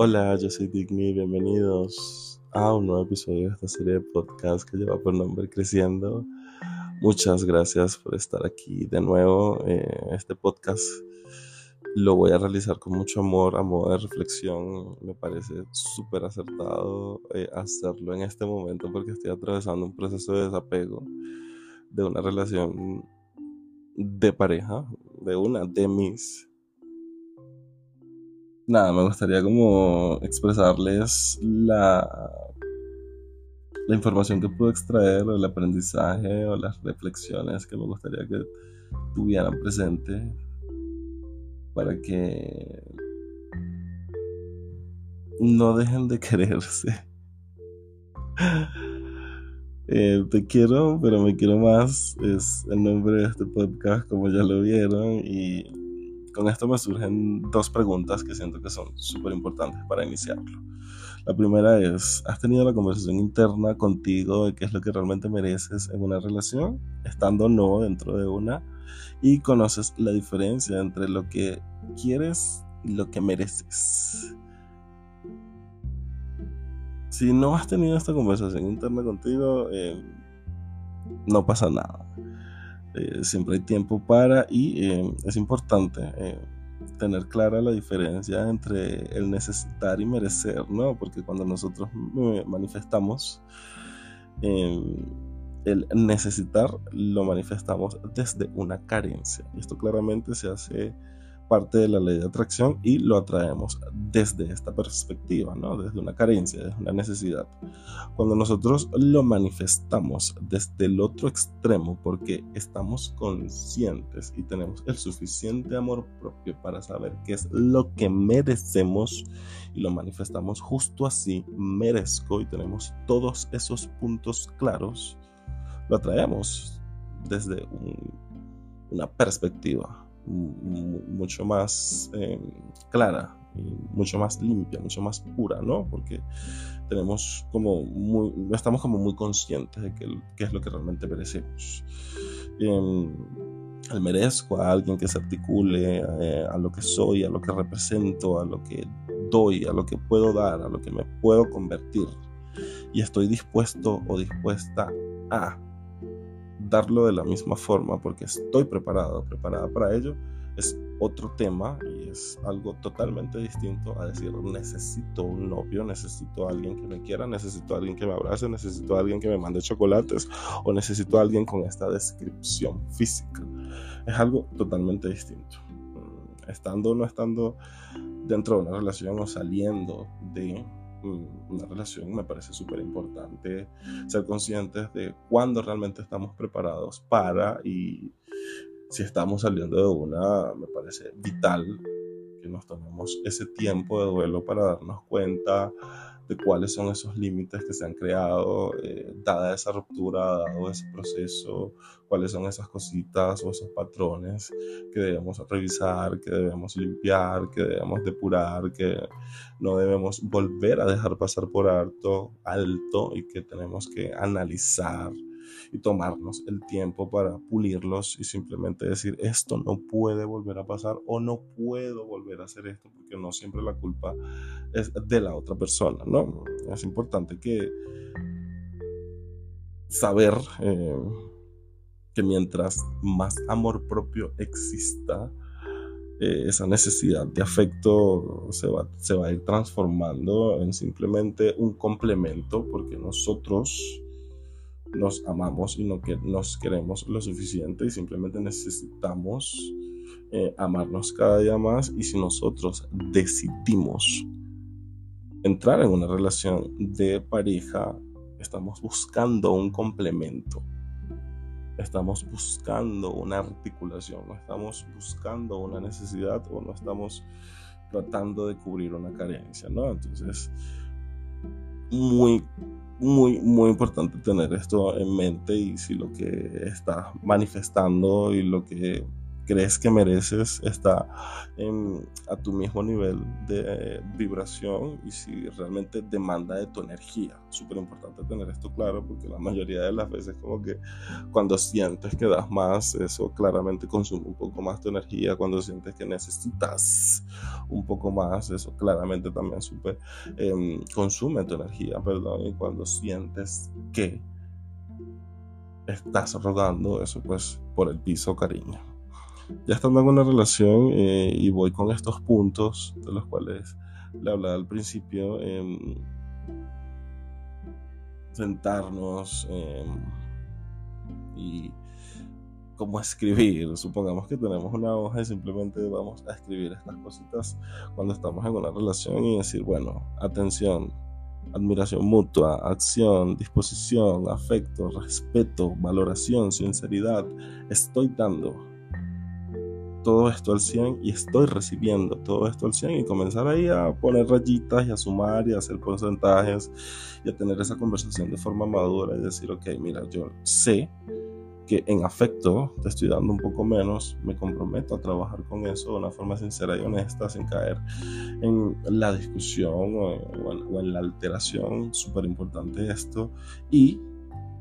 Hola, yo soy Digny, bienvenidos a un nuevo episodio de esta serie de podcast que lleva por nombre Creciendo. Muchas gracias por estar aquí de nuevo. Eh, este podcast lo voy a realizar con mucho amor, a modo de reflexión. Me parece súper acertado eh, hacerlo en este momento porque estoy atravesando un proceso de desapego de una relación de pareja, de una de mis nada, me gustaría como expresarles la, la información que pude extraer o el aprendizaje o las reflexiones que me gustaría que tuvieran presente para que no dejen de quererse. Eh, te quiero, pero me quiero más. Es el nombre de este podcast, como ya lo vieron. Y con esto me surgen dos preguntas que siento que son súper importantes para iniciarlo. La primera es, ¿has tenido la conversación interna contigo de qué es lo que realmente mereces en una relación, estando o no dentro de una? Y conoces la diferencia entre lo que quieres y lo que mereces. Si no has tenido esta conversación interna contigo, eh, no pasa nada. Eh, siempre hay tiempo para y eh, es importante eh, tener clara la diferencia entre el necesitar y merecer, ¿no? Porque cuando nosotros manifestamos el necesitar, lo manifestamos desde una carencia. Esto claramente se hace parte de la ley de atracción y lo atraemos desde esta perspectiva, ¿no? desde una carencia, desde una necesidad. Cuando nosotros lo manifestamos desde el otro extremo porque estamos conscientes y tenemos el suficiente amor propio para saber qué es lo que merecemos y lo manifestamos justo así, merezco y tenemos todos esos puntos claros, lo atraemos desde una perspectiva mucho más eh, clara mucho más limpia, mucho más pura, ¿no? Porque tenemos como muy, estamos como muy conscientes de qué, es lo que realmente merecemos. Eh, merezco a alguien que se articule eh, a lo que soy, a lo que represento, a lo que doy, a lo que puedo dar, a lo que me puedo convertir. Y estoy dispuesto o dispuesta a darlo de la misma forma porque estoy preparado, preparada para ello, es otro tema y es algo totalmente distinto a decir necesito un novio, necesito a alguien que me quiera, necesito a alguien que me abrace, necesito a alguien que me mande chocolates o necesito a alguien con esta descripción física. Es algo totalmente distinto. Mm, estando o no estando dentro de una relación o saliendo de una relación, me parece súper importante ser conscientes de cuándo realmente estamos preparados para y si estamos saliendo de una, me parece vital que nos tomemos ese tiempo de duelo para darnos cuenta de cuáles son esos límites que se han creado, eh, dada esa ruptura, dado ese proceso, cuáles son esas cositas o esos patrones que debemos revisar, que debemos limpiar, que debemos depurar, que no debemos volver a dejar pasar por alto, alto y que tenemos que analizar y tomarnos el tiempo para pulirlos y simplemente decir esto no puede volver a pasar o no puedo volver a hacer esto porque no siempre la culpa es de la otra persona, ¿no? Es importante que saber eh, que mientras más amor propio exista, eh, esa necesidad de afecto se va, se va a ir transformando en simplemente un complemento porque nosotros nos amamos y no que nos queremos lo suficiente y simplemente necesitamos eh, amarnos cada día más. Y si nosotros decidimos entrar en una relación de pareja estamos buscando un complemento. Estamos buscando una articulación no estamos buscando una necesidad o no estamos tratando de cubrir una carencia no entonces muy muy, muy importante tener esto en mente y si lo que está manifestando y lo que crees que mereces está a tu mismo nivel de vibración y si realmente demanda de tu energía. Súper importante tener esto claro porque la mayoría de las veces como que cuando sientes que das más, eso claramente consume un poco más tu energía. Cuando sientes que necesitas un poco más, eso claramente también super, em, consume tu energía, perdón. Y cuando sientes que estás rogando eso pues por el piso cariño ya estando en una relación eh, y voy con estos puntos de los cuales le hablaba al principio, em, sentarnos em, y cómo escribir. Supongamos que tenemos una hoja y simplemente vamos a escribir estas cositas cuando estamos en una relación y decir, bueno, atención, admiración mutua, acción, disposición, afecto, respeto, valoración, sinceridad, estoy dando todo esto al 100 y estoy recibiendo todo esto al 100 y comenzar ahí a poner rayitas y a sumar y a hacer porcentajes y a tener esa conversación de forma madura y decir, ok, mira, yo sé que en afecto te estoy dando un poco menos, me comprometo a trabajar con eso de una forma sincera y honesta, sin caer en la discusión o en, la alteración, súper importante esto. Y,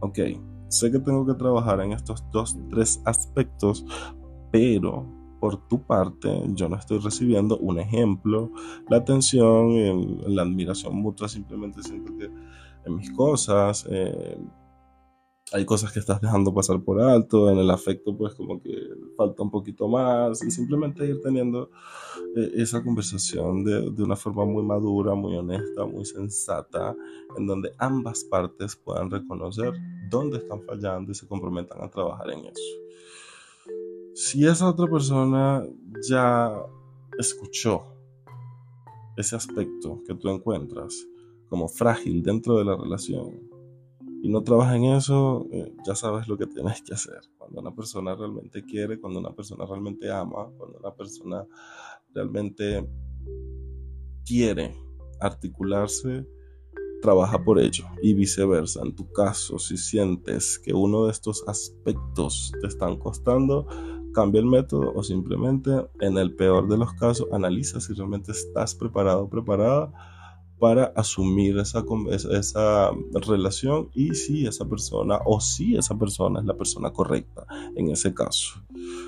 ok, sé que tengo que trabajar en estos dos, tres aspectos, pero por tu parte, yo no estoy recibiendo un ejemplo, la atención, la admiración mutua, simplemente siento que en mis cosas, eh, hay cosas que estás dejando pasar por alto, en el afecto pues como que falta un poquito más y simplemente ir teniendo eh, esa conversación de, de, una forma muy madura, muy honesta, muy sensata, en donde ambas partes puedan reconocer dónde están fallando y se comprometan a trabajar en eso si esa otra persona ya escuchó ese aspecto que tú encuentras como frágil dentro de la relación y no trabaja en eso, eh, ya sabes lo que tienes que hacer. Cuando una persona realmente quiere, cuando una persona realmente ama, cuando una persona realmente quiere articularse, trabaja por ello y viceversa. En tu caso, si sientes que uno de estos aspectos te están costando, cambia el método o simplemente, en el peor de los casos, analiza si realmente estás preparado o preparada para asumir esa, esa relación y si esa persona o si esa persona es la persona correcta en ese caso.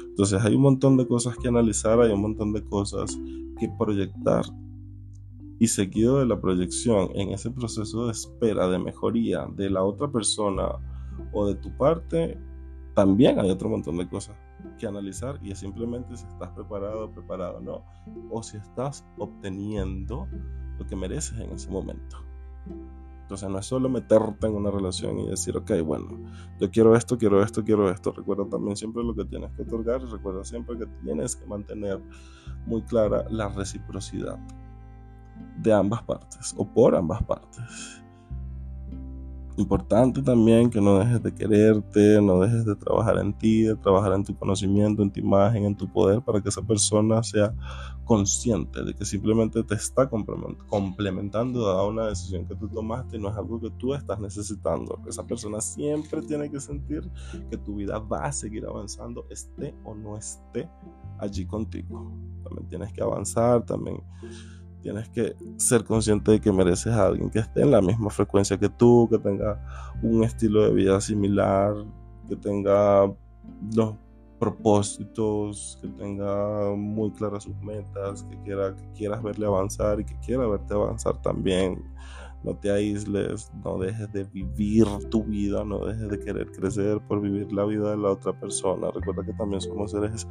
Entonces hay un montón de cosas que analizar, hay un montón de cosas que proyectar y seguido de la proyección en ese proceso de espera, de mejoría de la otra persona o de tu parte, también hay otro montón de cosas que analizar y es simplemente si estás preparado o preparado no, o si estás obteniendo lo que mereces en ese momento. Entonces no es solo meterte en una relación y decir, ok, bueno, yo quiero esto, quiero esto, quiero esto. Recuerda también siempre lo que tienes que otorgar y recuerda siempre que tienes que mantener muy clara la reciprocidad de ambas partes o por ambas partes. Importante también que no dejes de quererte, no dejes de trabajar en ti, de trabajar en tu conocimiento, en tu imagen, en tu poder, para que esa persona sea consciente de que simplemente te está complementando a una decisión que tú tomaste y no es algo que tú estás necesitando. Esa persona siempre tiene que sentir que tu vida va a seguir avanzando, esté o no esté allí contigo. También tienes que avanzar, también Tienes que ser consciente de que mereces a alguien que esté en la misma frecuencia que tú, que tenga un estilo de vida similar, que tenga los propósitos, que tenga muy claras sus metas, que, quiera, que quieras verle avanzar y que quiera verte avanzar también. No te aísles, no dejes de vivir tu vida, no dejes de querer crecer por vivir la vida de la otra persona. Recuerda que también somos seres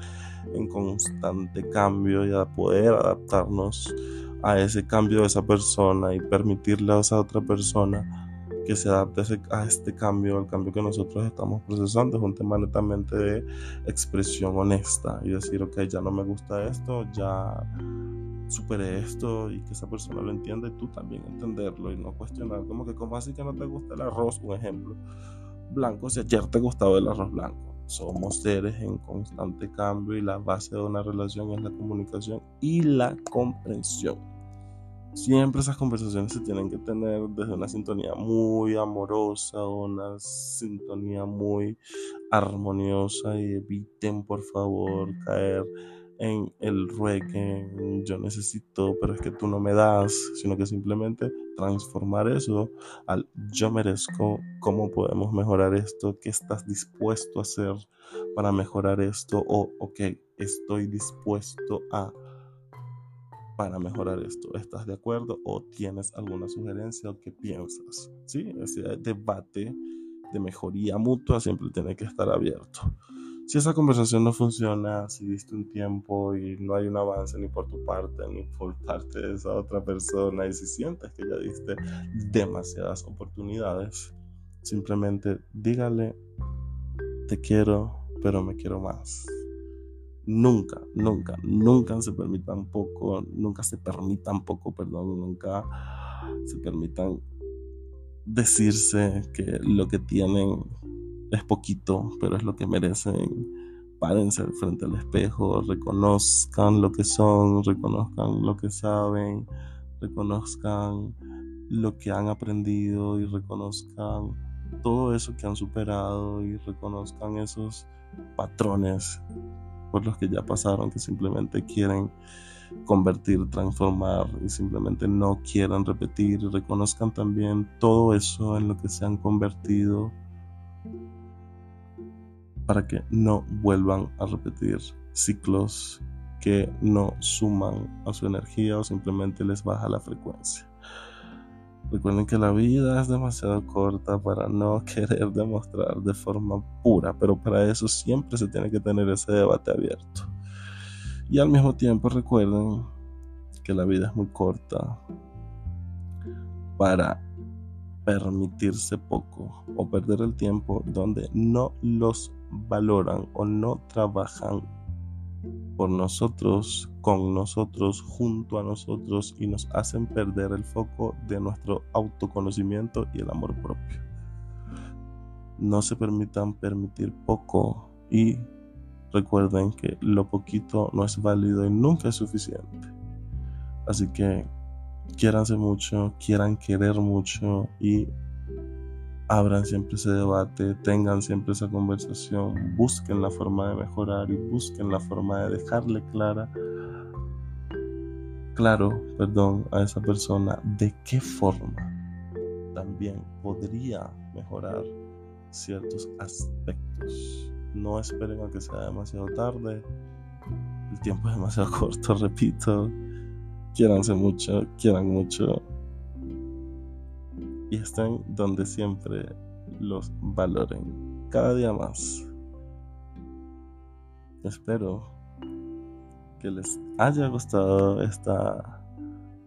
en constante cambio y a poder adaptarnos a ese cambio de esa persona y permitirle a esa otra persona que se adapte a este cambio, al cambio que nosotros estamos procesando, es un tema netamente de expresión honesta y decir, ok, ya no me gusta esto, ya superé esto y que esa persona lo entienda y tú también entenderlo y no cuestionar, como que como así que no te gusta el arroz, un ejemplo, blanco, si ayer te gustaba el arroz blanco. Somos seres en constante cambio y la base de una relación es la comunicación y la comprensión. Siempre esas conversaciones se tienen que tener desde una sintonía muy amorosa, una sintonía muy armoniosa y eviten por favor caer en el ruegue, yo necesito, pero es que tú no me das, sino que simplemente transformar eso al yo merezco, cómo podemos mejorar esto, qué estás dispuesto a hacer para mejorar esto, o ok, estoy dispuesto a para mejorar esto. ¿Estás de acuerdo o tienes alguna sugerencia o qué piensas? ¿Sí? Ese debate de mejoría mutua siempre tiene que estar abierto. Si esa conversación no funciona, si diste un tiempo y no hay un avance ni por tu parte ni por parte de esa otra persona y si sientes que ya diste demasiadas oportunidades, simplemente dígale, te quiero, pero me quiero más. Nunca, nunca, nunca se permitan poco, nunca se permitan poco, perdón, nunca se permitan decirse que lo que tienen es poquito, pero es lo que merecen. Párense frente al espejo, reconozcan lo que son, reconozcan lo que saben, reconozcan lo que han aprendido y reconozcan todo eso que han superado y reconozcan esos patrones por los que ya pasaron, que simplemente quieren convertir, transformar y simplemente no quieran repetir. Reconozcan también todo eso en lo que se han convertido para que no vuelvan a repetir ciclos que no suman a su energía o simplemente les baja la frecuencia. Recuerden que la vida es demasiado corta para no querer demostrar de forma pura, pero para eso siempre se tiene que tener ese debate abierto. Y al mismo tiempo recuerden que la vida es muy corta para permitirse poco o perder el tiempo donde no los valoran o no trabajan por nosotros, con nosotros, junto a nosotros y nos hacen perder el foco de nuestro autoconocimiento y el amor propio. No se permitan permitir poco y recuerden que lo poquito no es válido y nunca es suficiente. Así que quiéranse mucho, quieran querer mucho y abran siempre ese debate, tengan siempre esa conversación, busquen la forma de mejorar y busquen la forma de dejarle clara, claro, perdón, a esa persona de qué forma también podría mejorar ciertos aspectos. No esperen a que sea demasiado tarde, el tiempo es demasiado corto, repito. Quiéranse mucho, quieran mucho y estén donde siempre los valoren cada día más. Espero que les haya gustado esta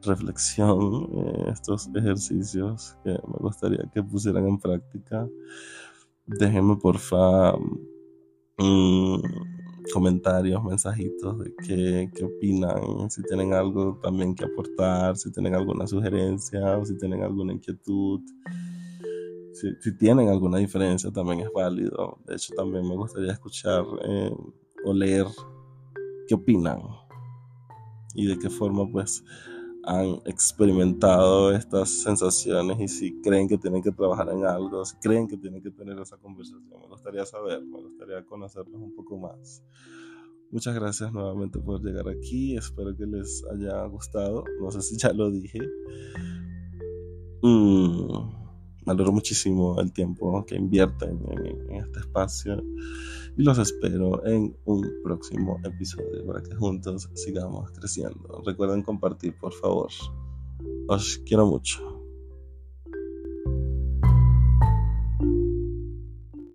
reflexión, eh, estos ejercicios que me gustaría que pusieran en práctica. Déjenme porfa mm, comentarios, mensajitos de qué, qué, opinan, si tienen algo también que aportar, si tienen alguna sugerencia o si tienen alguna inquietud. Si, tienen alguna diferencia también es válido. De hecho, también me gustaría escuchar eh, o leer qué opinan y de qué forma pues han experimentado estas sensaciones y si creen que tienen que trabajar en algo, si creen que tienen que tener esa conversación. Me gustaría saber, me gustaría conocerlos un poco más. Muchas gracias nuevamente por llegar aquí. Espero que les haya gustado. No sé si ya lo dije. Mm valoro muchísimo el tiempo que invierten en, este espacio y los espero en un próximo episodio para que juntos sigamos creciendo. Recuerden compartir, por favor. Os quiero mucho.